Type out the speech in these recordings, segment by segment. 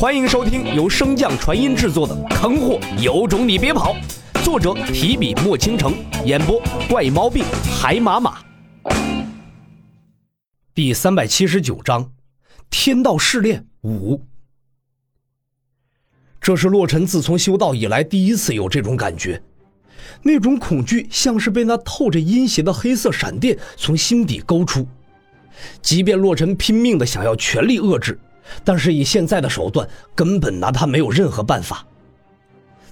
欢迎收听由升降传音制作的《坑货有种你别跑》，作者提笔墨倾城，演播怪猫病海马马。第三百七十九章，天道试炼五。这是洛尘自从修道以来第一次有这种感觉，那种恐惧像是被那透着阴邪的黑色闪电从心底勾出。即便洛尘拼命的想要全力遏制。但是以现在的手段，根本拿他没有任何办法。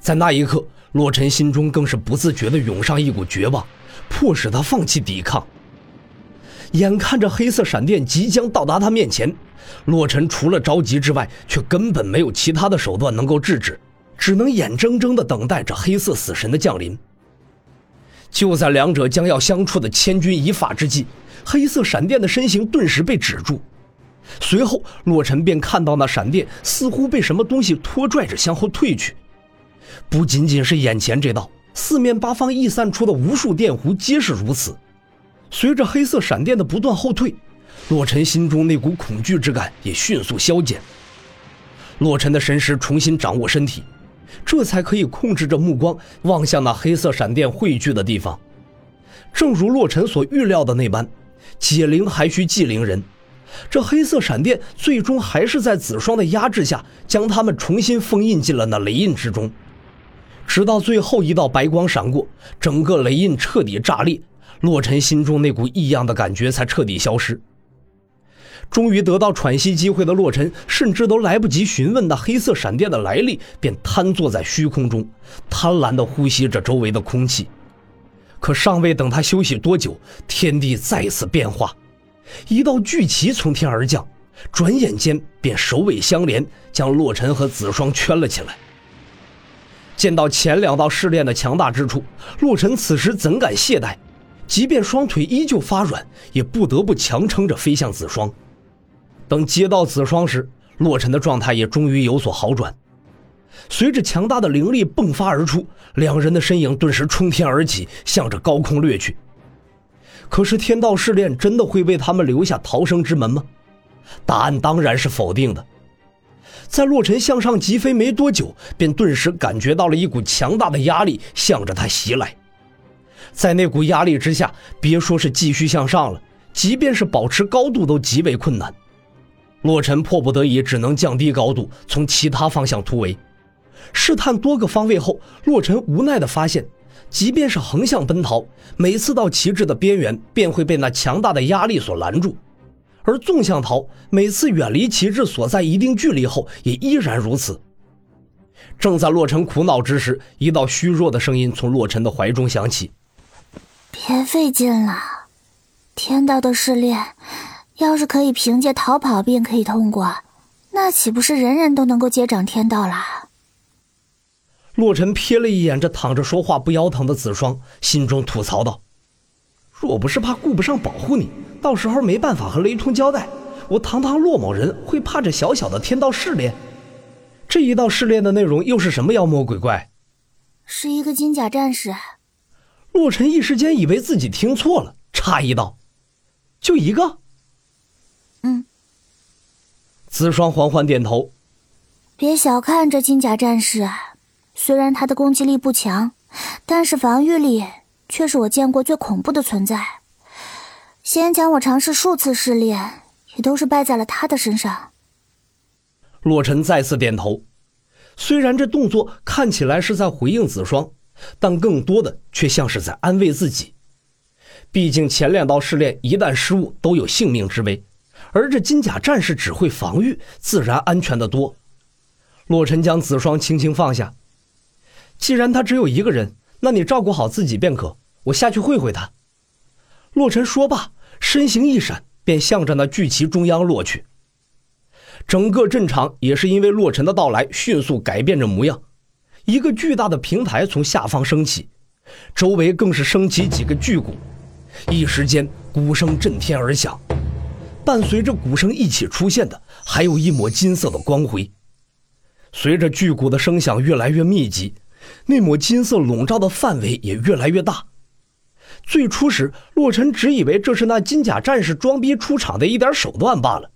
在那一刻，洛尘心中更是不自觉地涌上一股绝望，迫使他放弃抵抗。眼看着黑色闪电即将到达他面前，洛尘除了着急之外，却根本没有其他的手段能够制止，只能眼睁睁地等待着黑色死神的降临。就在两者将要相触的千钧一发之际，黑色闪电的身形顿时被止住。随后，洛尘便看到那闪电似乎被什么东西拖拽着向后退去。不仅仅是眼前这道，四面八方溢散出的无数电弧皆是如此。随着黑色闪电的不断后退，洛尘心中那股恐惧之感也迅速消减。洛尘的神识重新掌握身体，这才可以控制着目光望向那黑色闪电汇聚的地方。正如洛尘所预料的那般，解铃还需系铃人。这黑色闪电最终还是在子双的压制下，将他们重新封印进了那雷印之中。直到最后一道白光闪过，整个雷印彻底炸裂，洛尘心中那股异样的感觉才彻底消失。终于得到喘息机会的洛尘，甚至都来不及询问那黑色闪电的来历，便瘫坐在虚空中，贪婪地呼吸着周围的空气。可尚未等他休息多久，天地再次变化。一道巨旗从天而降，转眼间便首尾相连，将洛尘和子双圈了起来。见到前两道试炼的强大之处，洛尘此时怎敢懈怠？即便双腿依旧发软，也不得不强撑着飞向子双。等接到子双时，洛尘的状态也终于有所好转。随着强大的灵力迸发而出，两人的身影顿时冲天而起，向着高空掠去。可是天道试炼真的会为他们留下逃生之门吗？答案当然是否定的。在洛尘向上疾飞没多久，便顿时感觉到了一股强大的压力向着他袭来。在那股压力之下，别说是继续向上了，即便是保持高度都极为困难。洛尘迫不得已，只能降低高度，从其他方向突围。试探多个方位后，洛尘无奈地发现。即便是横向奔逃，每次到旗帜的边缘，便会被那强大的压力所拦住；而纵向逃，每次远离旗帜所在一定距离后，也依然如此。正在洛尘苦恼之时，一道虚弱的声音从洛尘的怀中响起：“别费劲了，天道的试炼，要是可以凭借逃跑便可以通过，那岂不是人人都能够接掌天道了？”洛尘瞥了一眼这躺着说话不腰疼的子双，心中吐槽道：“若不是怕顾不上保护你，到时候没办法和雷通交代，我堂堂洛某人会怕这小小的天道试炼？这一道试炼的内容又是什么妖魔鬼怪？”是一个金甲战士。洛尘一时间以为自己听错了，诧异道：“就一个？”嗯。子双缓缓点头：“别小看这金甲战士。”虽然他的攻击力不强，但是防御力却是我见过最恐怖的存在。先前我尝试数次试炼，也都是败在了他的身上。洛尘再次点头，虽然这动作看起来是在回应子双，但更多的却像是在安慰自己。毕竟前两道试炼一旦失误都有性命之危，而这金甲战士只会防御，自然安全的多。洛尘将子双轻轻放下。既然他只有一个人，那你照顾好自己便可。我下去会会他。洛尘说罢，身形一闪，便向着那巨旗中央落去。整个阵场也是因为洛尘的到来，迅速改变着模样。一个巨大的平台从下方升起，周围更是升起几个巨鼓，一时间鼓声震天而响。伴随着鼓声一起出现的，还有一抹金色的光辉。随着巨鼓的声响越来越密集。那抹金色笼罩的范围也越来越大。最初时，洛尘只以为这是那金甲战士装逼出场的一点手段罢了。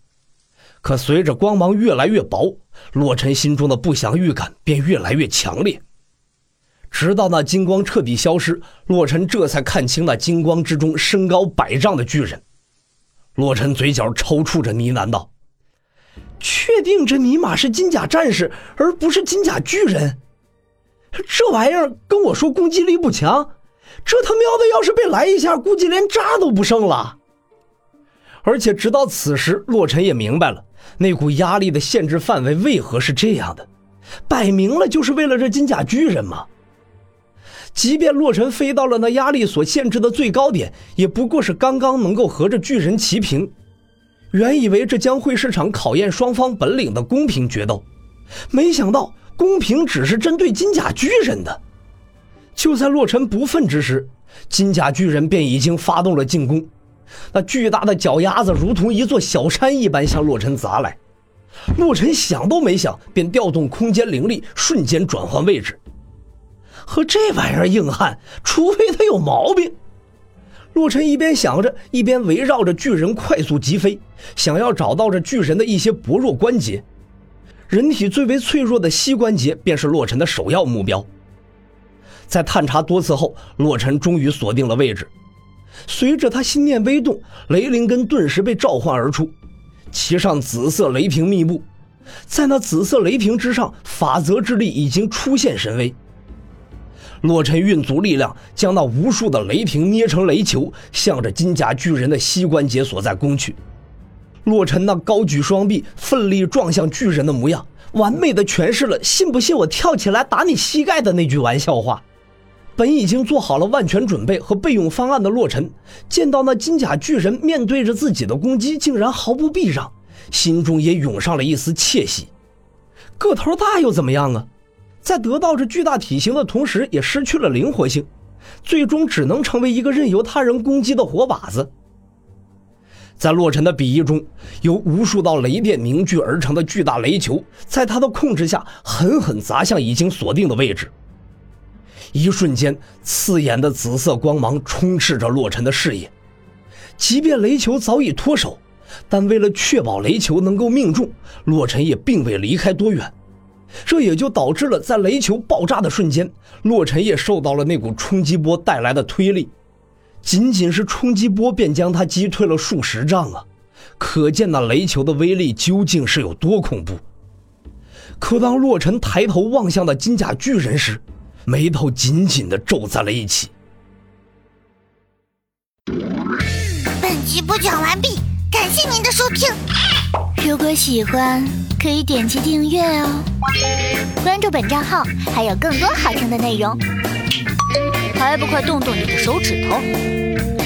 可随着光芒越来越薄，洛尘心中的不祥预感便越来越强烈。直到那金光彻底消失，洛尘这才看清那金光之中身高百丈的巨人。洛尘嘴角抽搐着呢喃道：“确定这尼玛是金甲战士，而不是金甲巨人？这玩意儿跟我说攻击力不强，这他喵的要是被来一下，估计连渣都不剩了。”而且直到此时，洛尘也明白了那股压力的限制范围为何是这样的，摆明了就是为了这金甲巨人嘛。即便洛尘飞到了那压力所限制的最高点，也不过是刚刚能够和这巨人齐平。原以为这将会是场考验双方本领的公平决斗，没想到公平只是针对金甲巨人的。就在洛尘不忿之时，金甲巨人便已经发动了进攻。那巨大的脚丫子如同一座小山一般向洛尘砸来，洛尘想都没想，便调动空间灵力，瞬间转换位置。和这玩意儿硬汉，除非他有毛病。洛尘一边想着，一边围绕着巨人快速疾飞，想要找到这巨人的一些薄弱关节。人体最为脆弱的膝关节，便是洛尘的首要目标。在探查多次后，洛尘终于锁定了位置。随着他心念微动，雷灵根顿时被召唤而出，其上紫色雷霆密布，在那紫色雷霆之上，法则之力已经出现神威。洛尘运足力量，将那无数的雷霆捏成雷球，向着金甲巨人的膝关节所在攻去。洛尘那高举双臂，奋力撞向巨人的模样，完美的诠释了“信不信我跳起来打你膝盖”的那句玩笑话。本已经做好了万全准备和备用方案的洛尘，见到那金甲巨人面对着自己的攻击，竟然毫不避让，心中也涌上了一丝窃喜。个头大又怎么样啊？在得到这巨大体型的同时，也失去了灵活性，最终只能成为一个任由他人攻击的活靶子。在洛尘的笔翼中，由无数道雷电凝聚而成的巨大雷球，在他的控制下狠狠砸向已经锁定的位置。一瞬间，刺眼的紫色光芒充斥着洛尘的视野。即便雷球早已脱手，但为了确保雷球能够命中，洛尘也并未离开多远。这也就导致了在雷球爆炸的瞬间，洛尘也受到了那股冲击波带来的推力。仅仅是冲击波便将他击退了数十丈啊！可见那雷球的威力究竟是有多恐怖。可当洛尘抬头望向那金甲巨人时，眉头紧紧的皱在了一起。本集播讲完毕，感谢您的收听。如果喜欢，可以点击订阅哦，关注本账号还有更多好听的内容。还不快动动你的手指头！